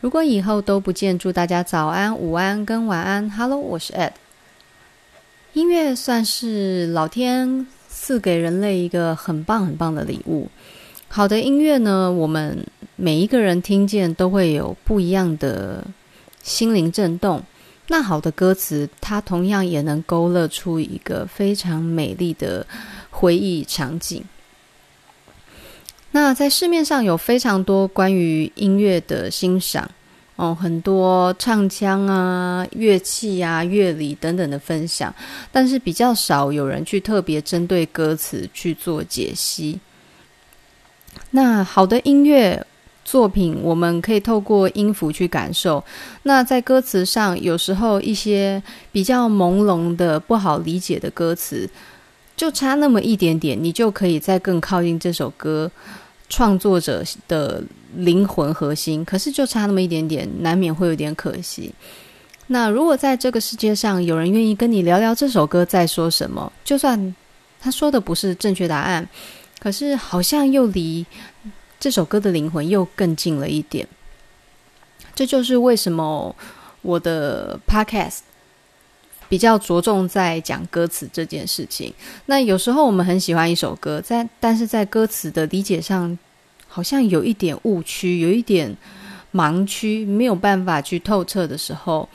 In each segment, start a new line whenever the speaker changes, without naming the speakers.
如果以后都不见，祝大家早安、午安跟晚安。Hello，我是 Ed。音乐算是老天赐给人类一个很棒很棒的礼物。好的音乐呢，我们每一个人听见都会有不一样的心灵震动。那好的歌词，它同样也能勾勒出一个非常美丽的回忆场景。那在市面上有非常多关于音乐的欣赏哦，很多唱腔啊、乐器啊、乐理等等的分享，但是比较少有人去特别针对歌词去做解析。那好的音乐作品，我们可以透过音符去感受。那在歌词上，有时候一些比较朦胧的、不好理解的歌词。就差那么一点点，你就可以再更靠近这首歌创作者的灵魂核心。可是就差那么一点点，难免会有点可惜。那如果在这个世界上有人愿意跟你聊聊这首歌在说什么，就算他说的不是正确答案，可是好像又离这首歌的灵魂又更近了一点。这就是为什么我的 Podcast。比较着重在讲歌词这件事情。那有时候我们很喜欢一首歌，在但是在歌词的理解上，好像有一点误区，有一点盲区，没有办法去透彻的时候，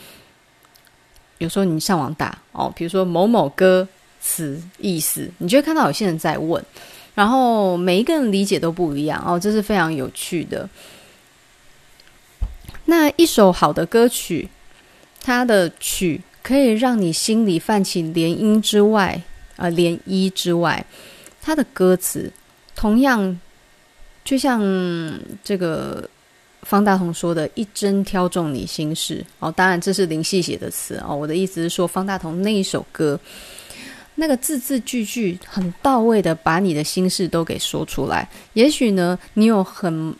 有时候你上网打哦，比如说某某歌词意思，你就会看到有些人在问，然后每一个人理解都不一样哦，这是非常有趣的。那一首好的歌曲，它的曲。可以让你心里泛起涟漪之外，啊、呃，涟漪之外，它的歌词同样就像这个方大同说的“一针挑中你心事”哦，当然这是林夕写的词哦。我的意思是说，方大同那一首歌，那个字字句句很到位的把你的心事都给说出来。也许呢，你有很。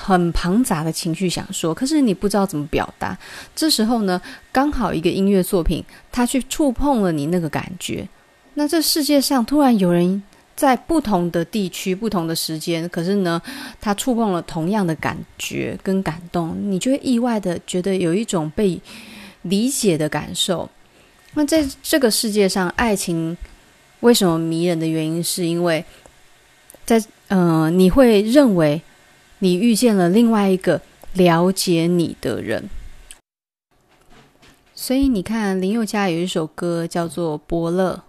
很庞杂的情绪想说，可是你不知道怎么表达。这时候呢，刚好一个音乐作品，它去触碰了你那个感觉。那这世界上突然有人在不同的地区、不同的时间，可是呢，他触碰了同样的感觉跟感动，你就会意外的觉得有一种被理解的感受。那在这个世界上，爱情为什么迷人的原因，是因为在呃，你会认为。你遇见了另外一个了解你的人，所以你看林宥嘉有一首歌叫做《伯乐》，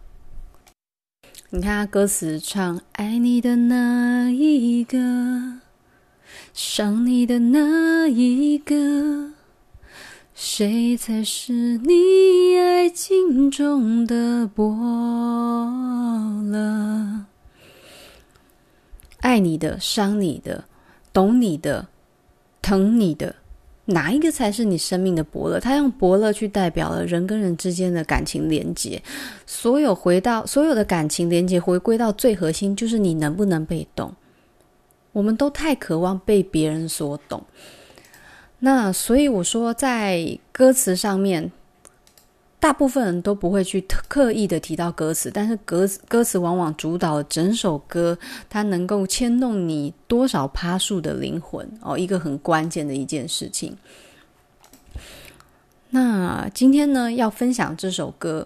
你看他歌词唱：爱你的那一个，伤你的那一个，谁才是你爱情中的伯乐？爱你的，伤你的。懂你的，疼你的，哪一个才是你生命的伯乐？他用伯乐去代表了人跟人之间的感情连接。所有回到所有的感情连接，回归到最核心，就是你能不能被懂。我们都太渴望被别人所懂。那所以我说，在歌词上面。大部分人都不会去刻意的提到歌词，但是歌歌词往往主导了整首歌，它能够牵动你多少趴数的灵魂哦，一个很关键的一件事情。那今天呢，要分享这首歌，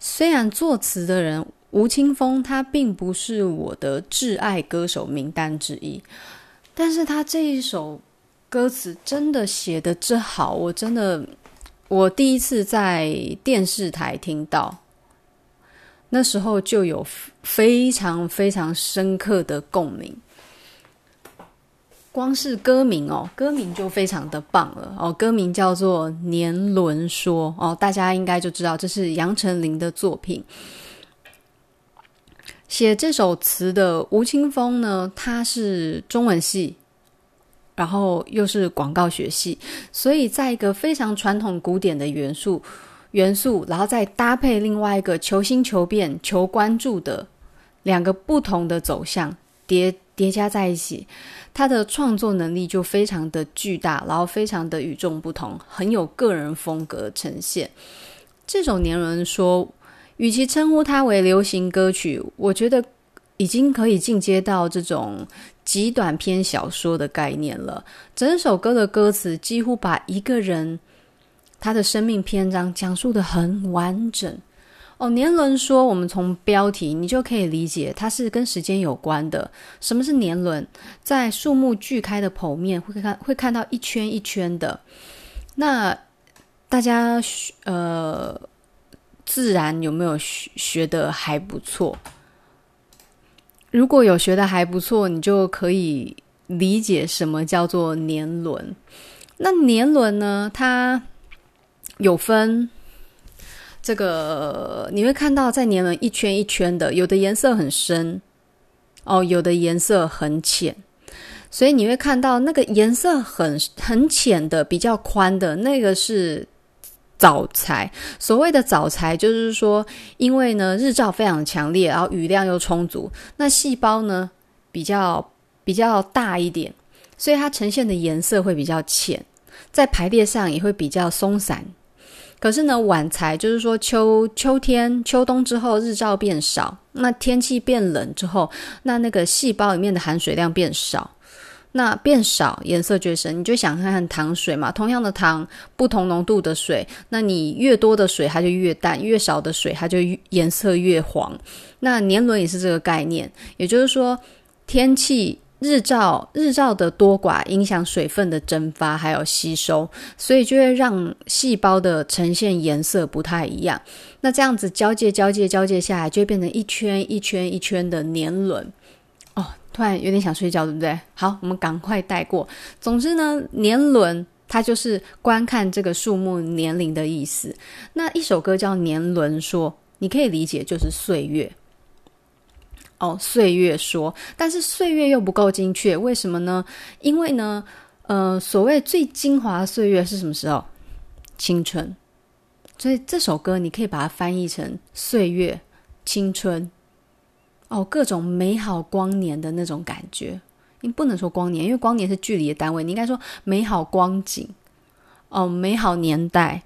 虽然作词的人吴青峰他并不是我的挚爱歌手名单之一，但是他这一首歌词真的写得真好，我真的。我第一次在电视台听到，那时候就有非常非常深刻的共鸣。光是歌名哦，歌名就非常的棒了哦。歌名叫做《年轮说》哦，大家应该就知道这是杨丞琳的作品。写这首词的吴青峰呢，他是中文系。然后又是广告学系，所以在一个非常传统古典的元素元素，然后再搭配另外一个求新求变、求关注的两个不同的走向叠叠加在一起，他的创作能力就非常的巨大，然后非常的与众不同，很有个人风格呈现。这种年轮说，与其称呼它为流行歌曲，我觉得已经可以进阶到这种。极短篇小说的概念了。整首歌的歌词几乎把一个人他的生命篇章讲述得很完整。哦，年轮说，我们从标题你就可以理解，它是跟时间有关的。什么是年轮？在树木锯开的剖面会看会看到一圈一圈的。那大家呃，自然有没有学学得还不错？如果有学的还不错，你就可以理解什么叫做年轮。那年轮呢？它有分。这个你会看到，在年轮一圈一圈的，有的颜色很深，哦，有的颜色很浅，所以你会看到那个颜色很很浅的、比较宽的那个是早财。所谓的早财，就是说，因为呢日照非常强烈，然后雨量又充足，那细胞呢比较比较大一点，所以它呈现的颜色会比较浅，在排列上也会比较松散。可是呢，晚财就是说秋秋天秋冬之后日照变少，那天气变冷之后，那那个细胞里面的含水量变少，那变少颜色就深。你就想看看糖水嘛，同样的糖，不同浓度的水，那你越多的水它就越淡，越少的水它就颜色越黄。那年轮也是这个概念，也就是说天气。日照日照的多寡影响水分的蒸发还有吸收，所以就会让细胞的呈现颜色不太一样。那这样子交界交界交界下来，就会变成一圈一圈一圈的年轮。哦，突然有点想睡觉，对不对？好，我们赶快带过。总之呢，年轮它就是观看这个树木年龄的意思。那一首歌叫《年轮说》，你可以理解就是岁月。哦，岁月说，但是岁月又不够精确，为什么呢？因为呢，呃，所谓最精华的岁月是什么时候？青春。所以这首歌你可以把它翻译成岁月、青春，哦，各种美好光年的那种感觉。你不能说光年，因为光年是距离的单位，你应该说美好光景，哦，美好年代。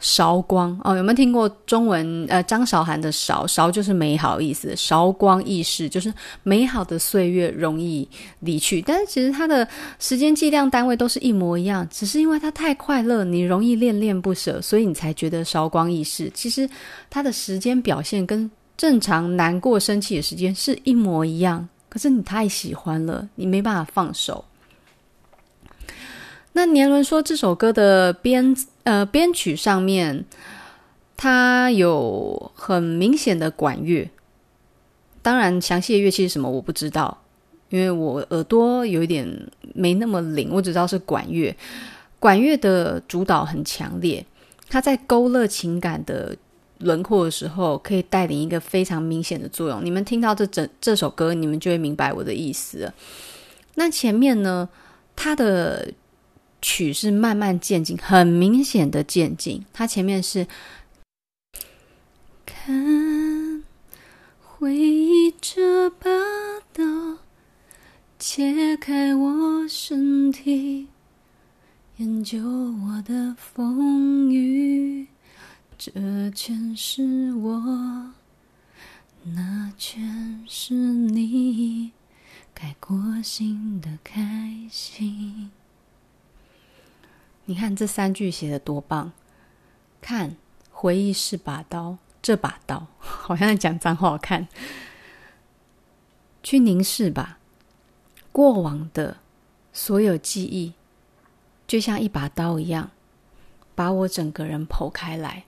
韶光哦，有没有听过中文？呃，张韶涵的韶“韶”就是美好意思，韶光易逝，就是美好的岁月容易离去。但是其实它的时间计量单位都是一模一样，只是因为它太快乐，你容易恋恋不舍，所以你才觉得韶光易逝。其实它的时间表现跟正常难过、生气的时间是一模一样，可是你太喜欢了，你没办法放手。那年轮说这首歌的编呃编曲上面，它有很明显的管乐。当然，详细的乐器是什么我不知道，因为我耳朵有一点没那么灵，我只知道是管乐。管乐的主导很强烈，它在勾勒情感的轮廓的时候，可以带领一个非常明显的作用。你们听到这整这首歌，你们就会明白我的意思。那前面呢，它的。曲是慢慢渐进，很明显的渐进。它前面是看回忆这把刀，切开我身体，研究我的风雨。这全是我，那全是你，改过心的开心。你看这三句写的多棒！看，回忆是把刀，这把刀好像在讲脏话。看，去凝视吧，过往的所有记忆，就像一把刀一样，把我整个人剖开来。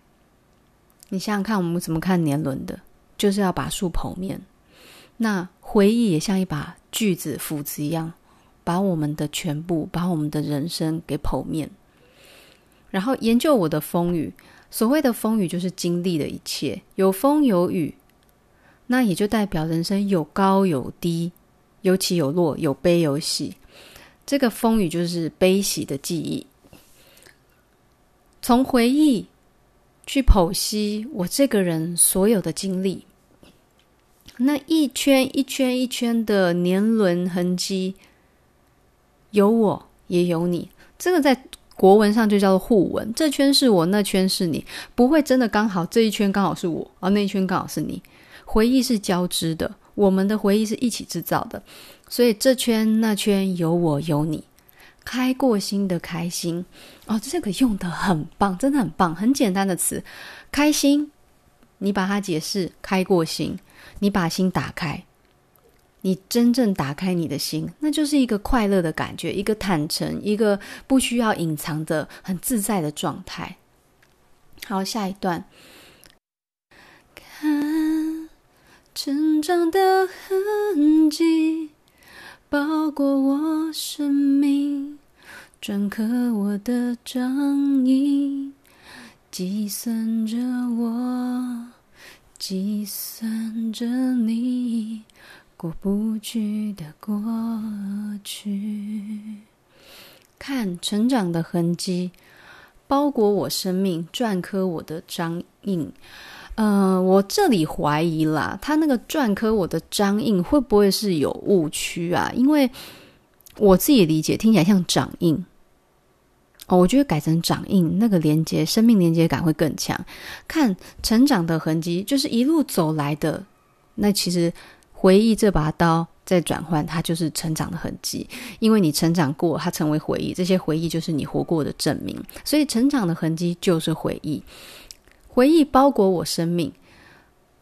你想想看，我们怎么看年轮的？就是要把树剖面。那回忆也像一把锯子、斧子一样，把我们的全部，把我们的人生给剖面。然后研究我的风雨，所谓的风雨就是经历的一切，有风有雨，那也就代表人生有高有低，有起有落，有悲有喜。这个风雨就是悲喜的记忆，从回忆去剖析我这个人所有的经历，那一圈一圈一圈的年轮痕迹，有我也有你，这个在。国文上就叫做互文，这圈是我，那圈是你，不会真的刚好这一圈刚好是我，而那一圈刚好是你。回忆是交织的，我们的回忆是一起制造的，所以这圈那圈有我有你，开过心的开心哦，这个用的很棒，真的很棒，很简单的词，开心，你把它解释开过心，你把心打开。你真正打开你的心，那就是一个快乐的感觉，一个坦诚，一个不需要隐藏的很自在的状态。好，下一段，看成长的痕迹，包裹我生命，篆刻我的掌印，计算着我，计算着你。过不去的过去，看成长的痕迹，包裹我生命，篆刻我的章印。呃，我这里怀疑啦，他那个篆刻我的章印会不会是有误区啊？因为我自己理解听起来像掌印哦，我觉得改成掌印，那个连接生命连接感会更强。看成长的痕迹，就是一路走来的，那其实。回忆这把刀在转换，它就是成长的痕迹。因为你成长过，它成为回忆，这些回忆就是你活过的证明。所以，成长的痕迹就是回忆。回忆包裹我生命，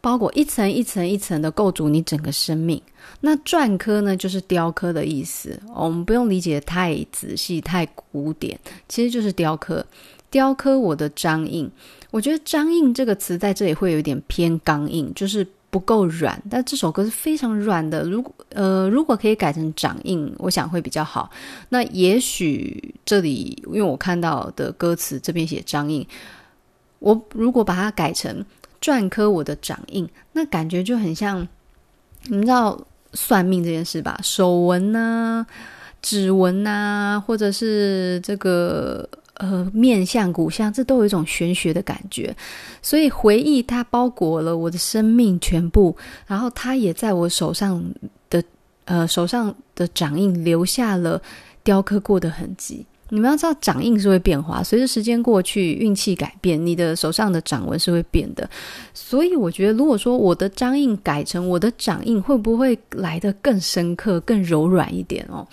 包裹一层一层一层的构筑你整个生命。那篆刻呢，就是雕刻的意思。我们不用理解太仔细、太古典，其实就是雕刻。雕刻我的章印。我觉得“章印”这个词在这里会有点偏刚硬，就是。不够软，但这首歌是非常软的。如果呃，如果可以改成掌印，我想会比较好。那也许这里，因为我看到的歌词这边写章印，我如果把它改成篆刻我的掌印，那感觉就很像，你知道算命这件事吧？手纹呐、指纹呐，或者是这个。呃，面相、骨相，这都有一种玄学的感觉。所以回忆它包裹了我的生命全部，然后它也在我手上的呃手上的掌印留下了雕刻过的痕迹。你们要知道，掌印是会变化，随着时间过去，运气改变，你的手上的掌纹是会变的。所以我觉得，如果说我的章印改成我的掌印，会不会来得更深刻、更柔软一点哦？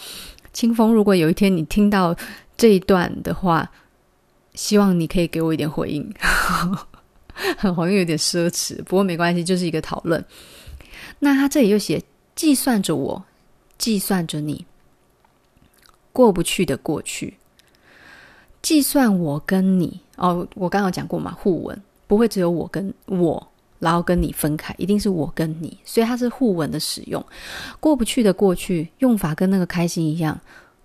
清风，如果有一天你听到。这一段的话，希望你可以给我一点回应，很 好像有点奢侈，不过没关系，就是一个讨论。那他这里又写：计算着我，计算着你，过不去的过去，计算我跟你。哦，我刚刚讲过嘛，互文不会只有我跟我，然后跟你分开，一定是我跟你，所以它是互文的使用。过不去的过去，用法跟那个开心一样，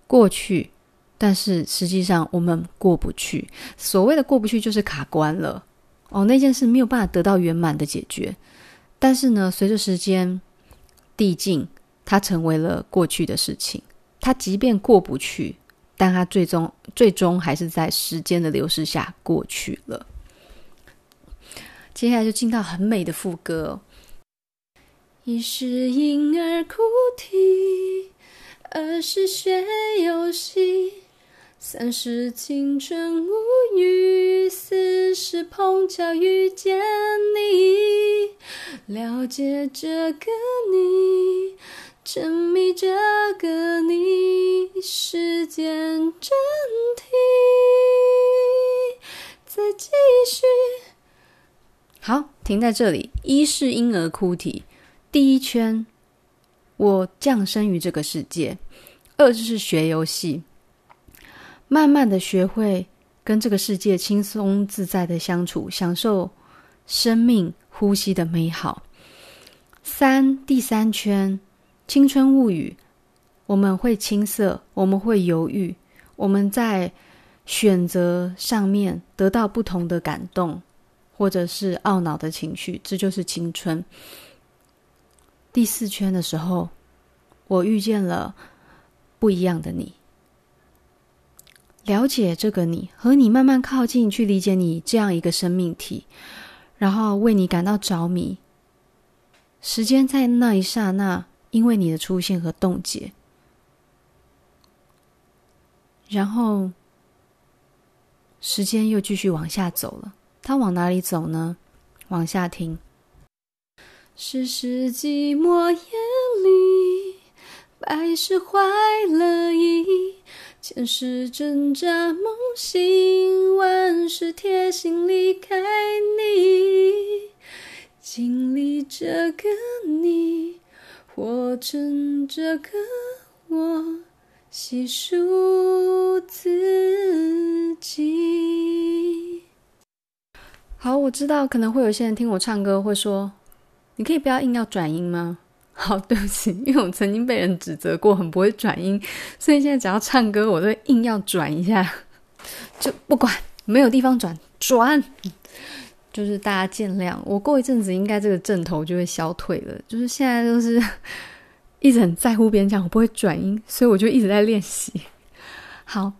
过去。但是实际上我们过不去，所谓的过不去就是卡关了哦，那件事没有办法得到圆满的解决。但是呢，随着时间递进，它成为了过去的事情。它即便过不去，但它最终最终还是在时间的流逝下过去了。接下来就进到很美的副歌，一是婴儿哭啼，二是学游戏。三是青春无语，四是碰巧遇见你，了解这个你，沉迷这个你，时间真停，再继续。好，停在这里。一是婴儿哭啼，第一圈，我降生于这个世界；二就是学游戏。慢慢的学会跟这个世界轻松自在的相处，享受生命呼吸的美好。三，第三圈，青春物语，我们会青涩，我们会犹豫，我们在选择上面得到不同的感动，或者是懊恼的情绪，这就是青春。第四圈的时候，我遇见了不一样的你。了解这个你，和你慢慢靠近，去理解你这样一个生命体，然后为你感到着迷。时间在那一刹那，因为你的出现和冻结，然后时间又继续往下走了。它往哪里走呢？往下听。世事寂寞夜里，百是坏了意。前世挣扎梦醒，万事铁心离开你。经历这个你，活成这个我，细数自己。好，我知道可能会有些人听我唱歌会说：“你可以不要硬要转音吗？”好，对不起，因为我曾经被人指责过很不会转音，所以现在只要唱歌，我都硬要转一下，就不管没有地方转转，就是大家见谅。我过一阵子应该这个症头就会消退了，就是现在就是 一直很在乎别人讲我不会转音，所以我就一直在练习。好，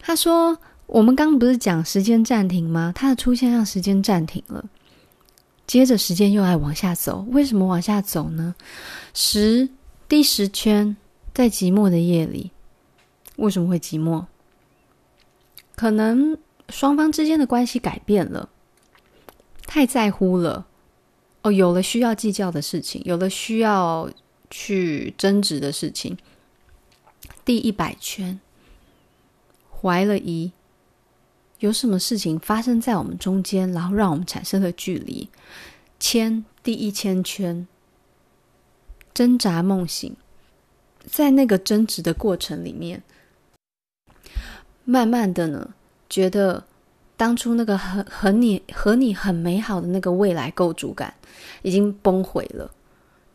他说我们刚不是讲时间暂停吗？他的出现让时间暂停了。接着时间又爱往下走，为什么往下走呢？十，第十圈，在寂寞的夜里，为什么会寂寞？可能双方之间的关系改变了，太在乎了，哦，有了需要计较的事情，有了需要去争执的事情。第一百圈，怀了疑。有什么事情发生在我们中间，然后让我们产生了距离？千，第一千圈，挣扎梦醒，在那个争执的过程里面，慢慢的呢，觉得当初那个和和你和你很美好的那个未来构筑感已经崩毁了，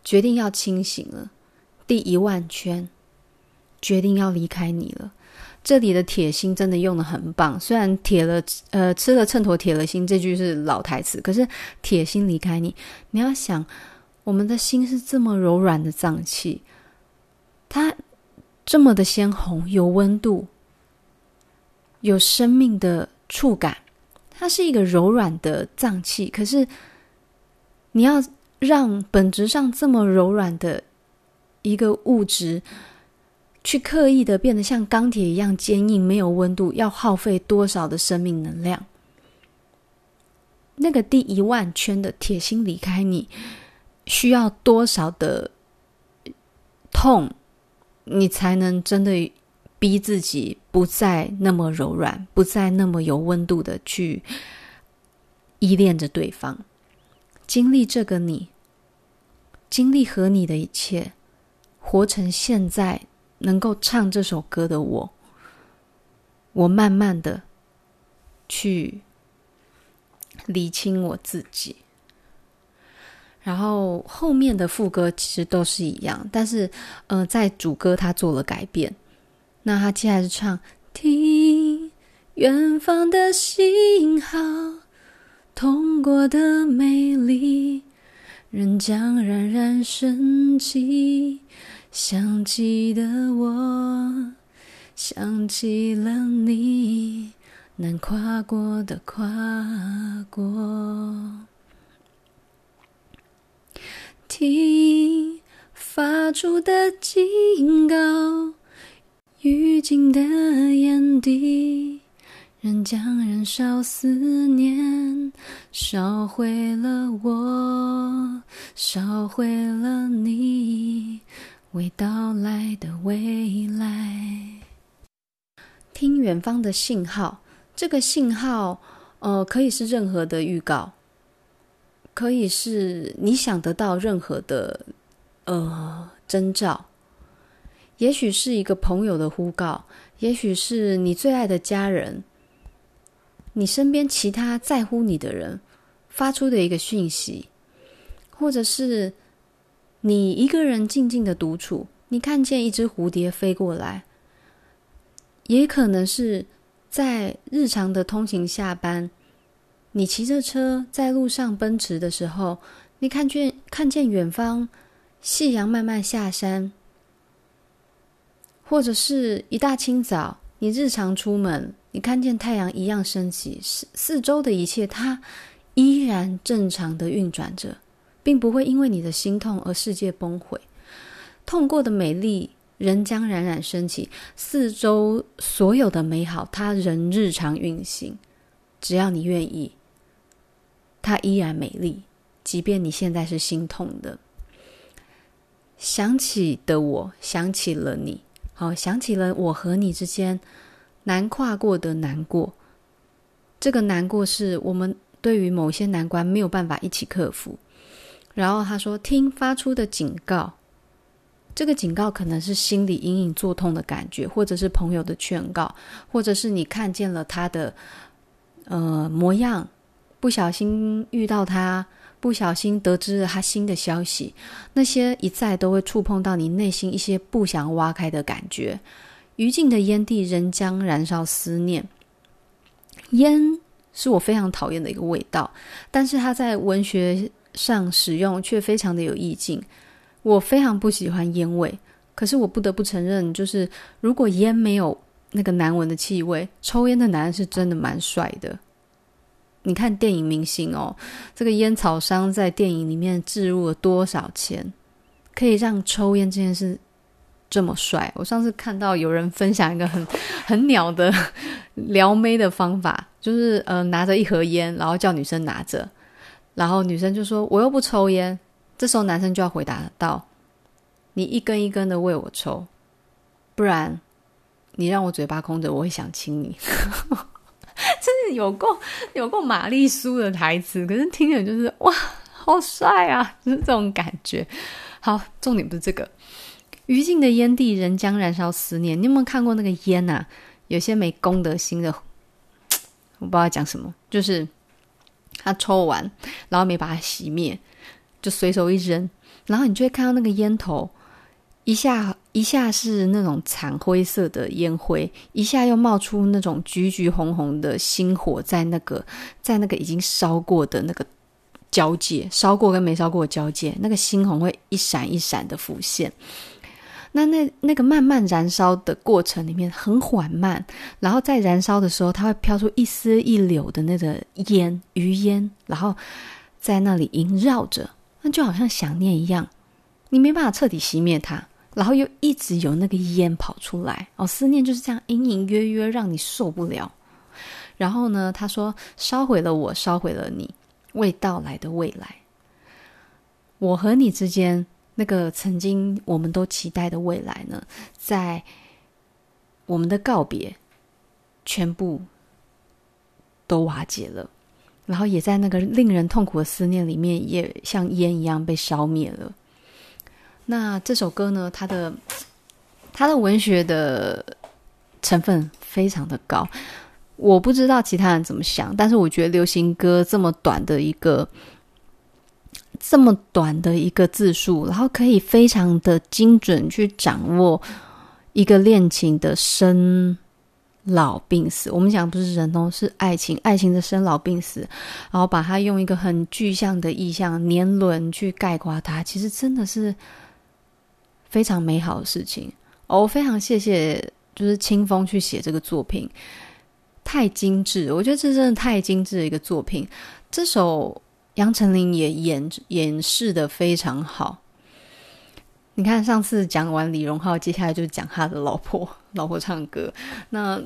决定要清醒了。第一万圈，决定要离开你了。这里的铁心真的用的很棒，虽然铁了，呃，吃了秤砣铁了心这句是老台词，可是铁心离开你，你要想，我们的心是这么柔软的脏器，它这么的鲜红，有温度，有生命的触感，它是一个柔软的脏器，可是你要让本质上这么柔软的一个物质。去刻意的变得像钢铁一样坚硬，没有温度，要耗费多少的生命能量？那个第一万圈的铁心离开你，需要多少的痛，你才能真的逼自己不再那么柔软，不再那么有温度的去依恋着对方？经历这个你，经历和你的一切，活成现在。能够唱这首歌的我，我慢慢的去理清我自己，然后后面的副歌其实都是一样，但是呃，在主歌他做了改变。那他接下来是唱：听远方的信号，痛过的美丽，仍将冉冉升起。想起的我，想起了你，难跨过的跨过。听发出的警告，预警的眼底，仍将燃烧思念，烧毁了我，烧毁了你。未到来的未来，听远方的信号。这个信号，呃，可以是任何的预告，可以是你想得到任何的，呃，征兆。也许是一个朋友的呼告，也许是你最爱的家人，你身边其他在乎你的人发出的一个讯息，或者是。你一个人静静的独处，你看见一只蝴蝶飞过来，也可能是在日常的通勤下班，你骑着车在路上奔驰的时候，你看见看见远方夕阳慢慢下山，或者是一大清早，你日常出门，你看见太阳一样升起，四四周的一切它依然正常的运转着。并不会因为你的心痛而世界崩毁，痛过的美丽仍将冉冉升起，四周所有的美好它仍日常运行，只要你愿意，它依然美丽，即便你现在是心痛的。想起的我，想起了你，好，想起了我和你之间难跨过的难过。这个难过是我们对于某些难关没有办法一起克服。然后他说：“听发出的警告，这个警告可能是心里隐隐作痛的感觉，或者是朋友的劝告，或者是你看见了他的呃模样，不小心遇到他。”不小心得知了他新的消息，那些一再都会触碰到你内心一些不想挖开的感觉。余烬的烟蒂仍将燃烧思念。烟是我非常讨厌的一个味道，但是它在文学上使用却非常的有意境。我非常不喜欢烟味，可是我不得不承认，就是如果烟没有那个难闻的气味，抽烟的男人是真的蛮帅的。你看电影明星哦，这个烟草商在电影里面置入了多少钱，可以让抽烟这件事这么帅？我上次看到有人分享一个很 很鸟的撩妹的方法，就是呃拿着一盒烟，然后叫女生拿着，然后女生就说我又不抽烟，这时候男生就要回答道：你一根一根的喂我抽，不然你让我嘴巴空着，我会想亲你。真的有够有够玛丽苏的台词，可是听着就是哇，好帅啊，就是这种感觉。好，重点不是这个。余烬的烟蒂仍将燃烧思念。你有没有看过那个烟啊？有些没公德心的，我不知道讲什么，就是他抽完，然后没把它熄灭，就随手一扔，然后你就会看到那个烟头。一下一下是那种惨灰色的烟灰，一下又冒出那种橘橘红红的星火，在那个在那个已经烧过的那个交界，烧过跟没烧过的交界，那个猩红会一闪一闪的浮现。那那那个慢慢燃烧的过程里面很缓慢，然后在燃烧的时候，它会飘出一丝一缕的那个烟余烟，然后在那里萦绕着，那就好像想念一样，你没办法彻底熄灭它。然后又一直有那个烟跑出来哦，思念就是这样隐隐约约让你受不了。然后呢，他说烧毁了我，烧毁了你，未到来的未来。我和你之间那个曾经我们都期待的未来呢，在我们的告别，全部都瓦解了，然后也在那个令人痛苦的思念里面，也像烟一样被烧灭了。那这首歌呢，它的它的文学的成分非常的高，我不知道其他人怎么想，但是我觉得流行歌这么短的一个这么短的一个字数，然后可以非常的精准去掌握一个恋情的生老病死。我们讲不是人哦，是爱情，爱情的生老病死，然后把它用一个很具象的意象年轮去概括它，其实真的是。非常美好的事情哦，我非常谢谢，就是清风去写这个作品，太精致，我觉得这真的太精致的一个作品。这首杨丞琳也演演示的非常好。你看，上次讲完李荣浩，接下来就讲他的老婆，老婆唱歌。那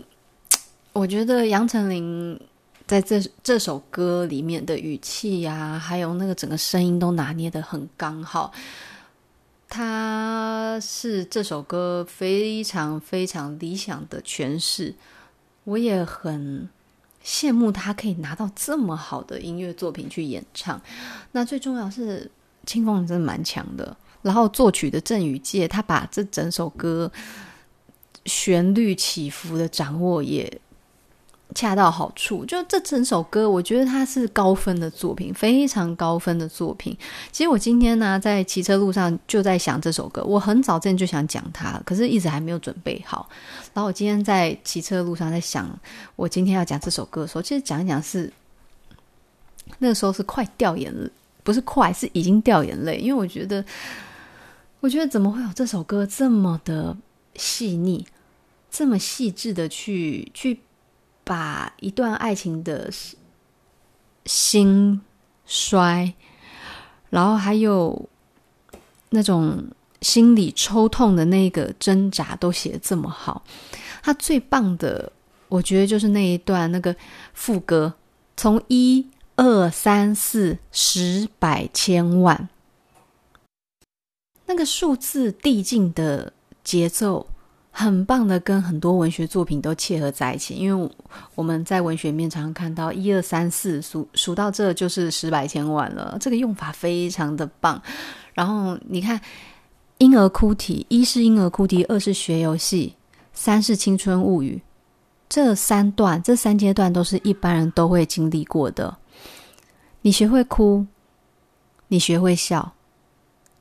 我觉得杨丞琳在这这首歌里面的语气呀、还有那个整个声音都拿捏得很刚好。他是这首歌非常非常理想的诠释，我也很羡慕他可以拿到这么好的音乐作品去演唱。那最重要是清风真的蛮强的，然后作曲的郑宇介，他把这整首歌旋律起伏的掌握也。恰到好处，就这整首歌，我觉得它是高分的作品，非常高分的作品。其实我今天呢，在骑车路上就在想这首歌，我很早之前就想讲它，可是一直还没有准备好。然后我今天在骑车路上在想，我今天要讲这首歌的时候，其实讲一讲是那个时候是快掉眼泪，不是快，是已经掉眼泪，因为我觉得，我觉得怎么会有这首歌这么的细腻，这么细致的去去。把一段爱情的兴衰，然后还有那种心里抽痛的那个挣扎，都写得这么好。他最棒的，我觉得就是那一段那个副歌，从一二三四十百千万，那个数字递进的节奏。很棒的，跟很多文学作品都切合在一起。因为我们在文学面常常看到一二三四数数到这就是十百千万了，这个用法非常的棒。然后你看，婴儿哭啼，一是婴儿哭啼，二是学游戏，三是青春物语。这三段，这三阶段都是一般人都会经历过的。你学会哭，你学会笑，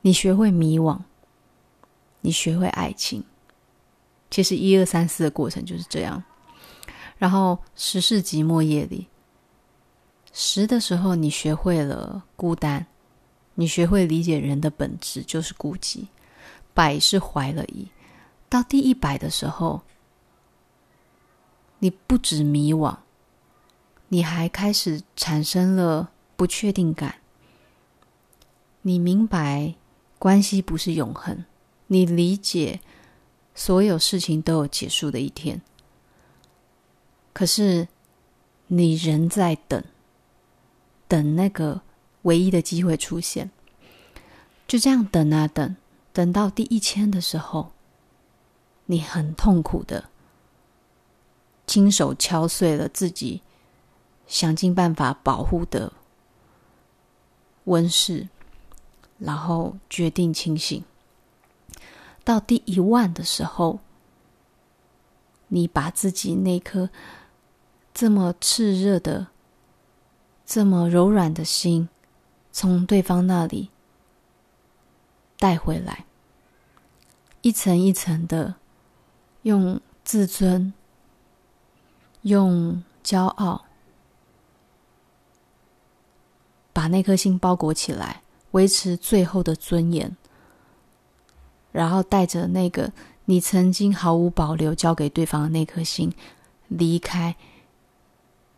你学会迷惘，你学会爱情。其实一二三四的过程就是这样，然后十世纪末夜里，十的时候你学会了孤单，你学会理解人的本质就是孤寂，百是怀了疑，到第一百的时候，你不止迷惘，你还开始产生了不确定感，你明白关系不是永恒，你理解。所有事情都有结束的一天，可是你仍在等，等那个唯一的机会出现。就这样等啊等，等到第一千的时候，你很痛苦的亲手敲碎了自己想尽办法保护的温室，然后决定清醒。到第一万的时候，你把自己那颗这么炽热的、这么柔软的心，从对方那里带回来，一层一层的，用自尊、用骄傲，把那颗心包裹起来，维持最后的尊严。然后带着那个你曾经毫无保留交给对方的那颗心，离开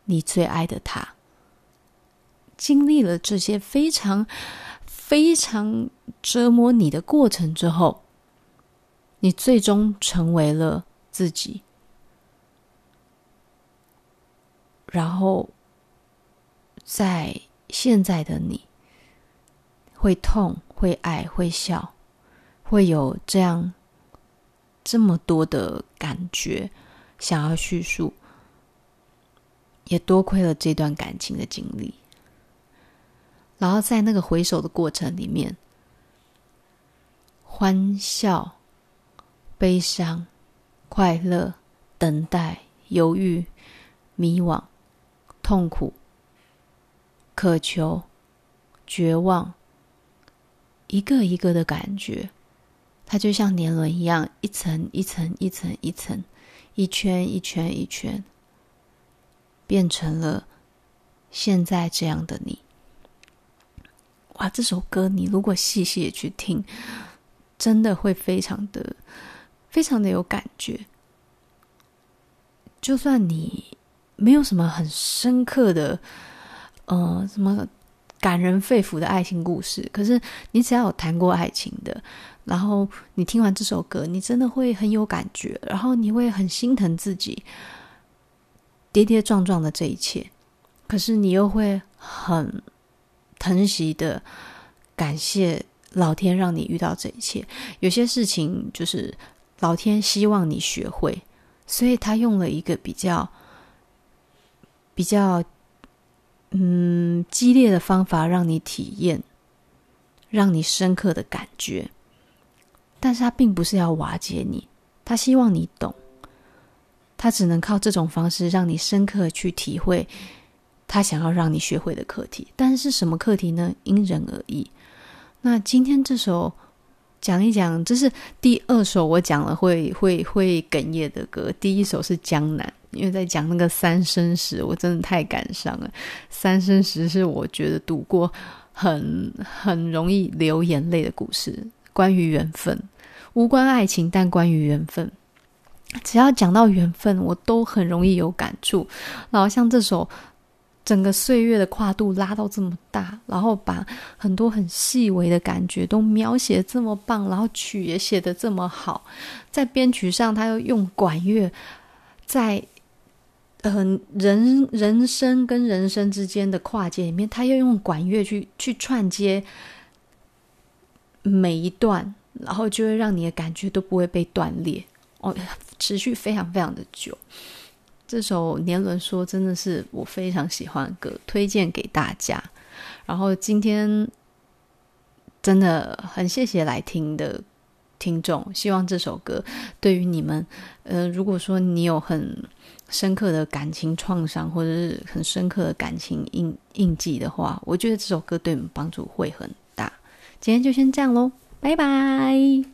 你最爱的他。经历了这些非常非常折磨你的过程之后，你最终成为了自己。然后，在现在的你，会痛，会爱，会笑。会有这样这么多的感觉想要叙述，也多亏了这段感情的经历。然后在那个回首的过程里面，欢笑、悲伤、快乐、等待、犹豫、迷惘、痛苦、渴求、绝望，一个一个的感觉。它就像年轮一样，一层一层一层一层，一圈一圈一圈，变成了现在这样的你。哇，这首歌你如果细细的去听，真的会非常的、非常的有感觉。就算你没有什么很深刻的，呃，什么感人肺腑的爱情故事，可是你只要有谈过爱情的。然后你听完这首歌，你真的会很有感觉，然后你会很心疼自己跌跌撞撞的这一切，可是你又会很疼惜的感谢老天让你遇到这一切。有些事情就是老天希望你学会，所以他用了一个比较比较嗯激烈的方法让你体验，让你深刻的感觉。但是他并不是要瓦解你，他希望你懂，他只能靠这种方式让你深刻去体会他想要让你学会的课题。但是什么课题呢？因人而异。那今天这首讲一讲，这是第二首我讲了会会会哽咽的歌。第一首是《江南》，因为在讲那个三生石，我真的太感伤了。三生石是我觉得读过很很容易流眼泪的故事，关于缘分。无关爱情，但关于缘分，只要讲到缘分，我都很容易有感触。然后像这首，整个岁月的跨度拉到这么大，然后把很多很细微的感觉都描写这么棒，然后曲也写得这么好，在编曲上他又用管乐，在很人人生跟人生之间的跨界里面，他要用管乐去去串接每一段，然后就会让你的感觉都不会被断裂哦，持续非常非常的久。这首年轮说真的是我非常喜欢的歌，推荐给大家。然后今天真的很谢谢来听的听众，希望这首歌对于你们，呃，如果说你有很深刻的感情创伤，或者是很深刻的感情印印记的话，我觉得这首歌对你们帮助会很大。今天就先这样喽，拜拜。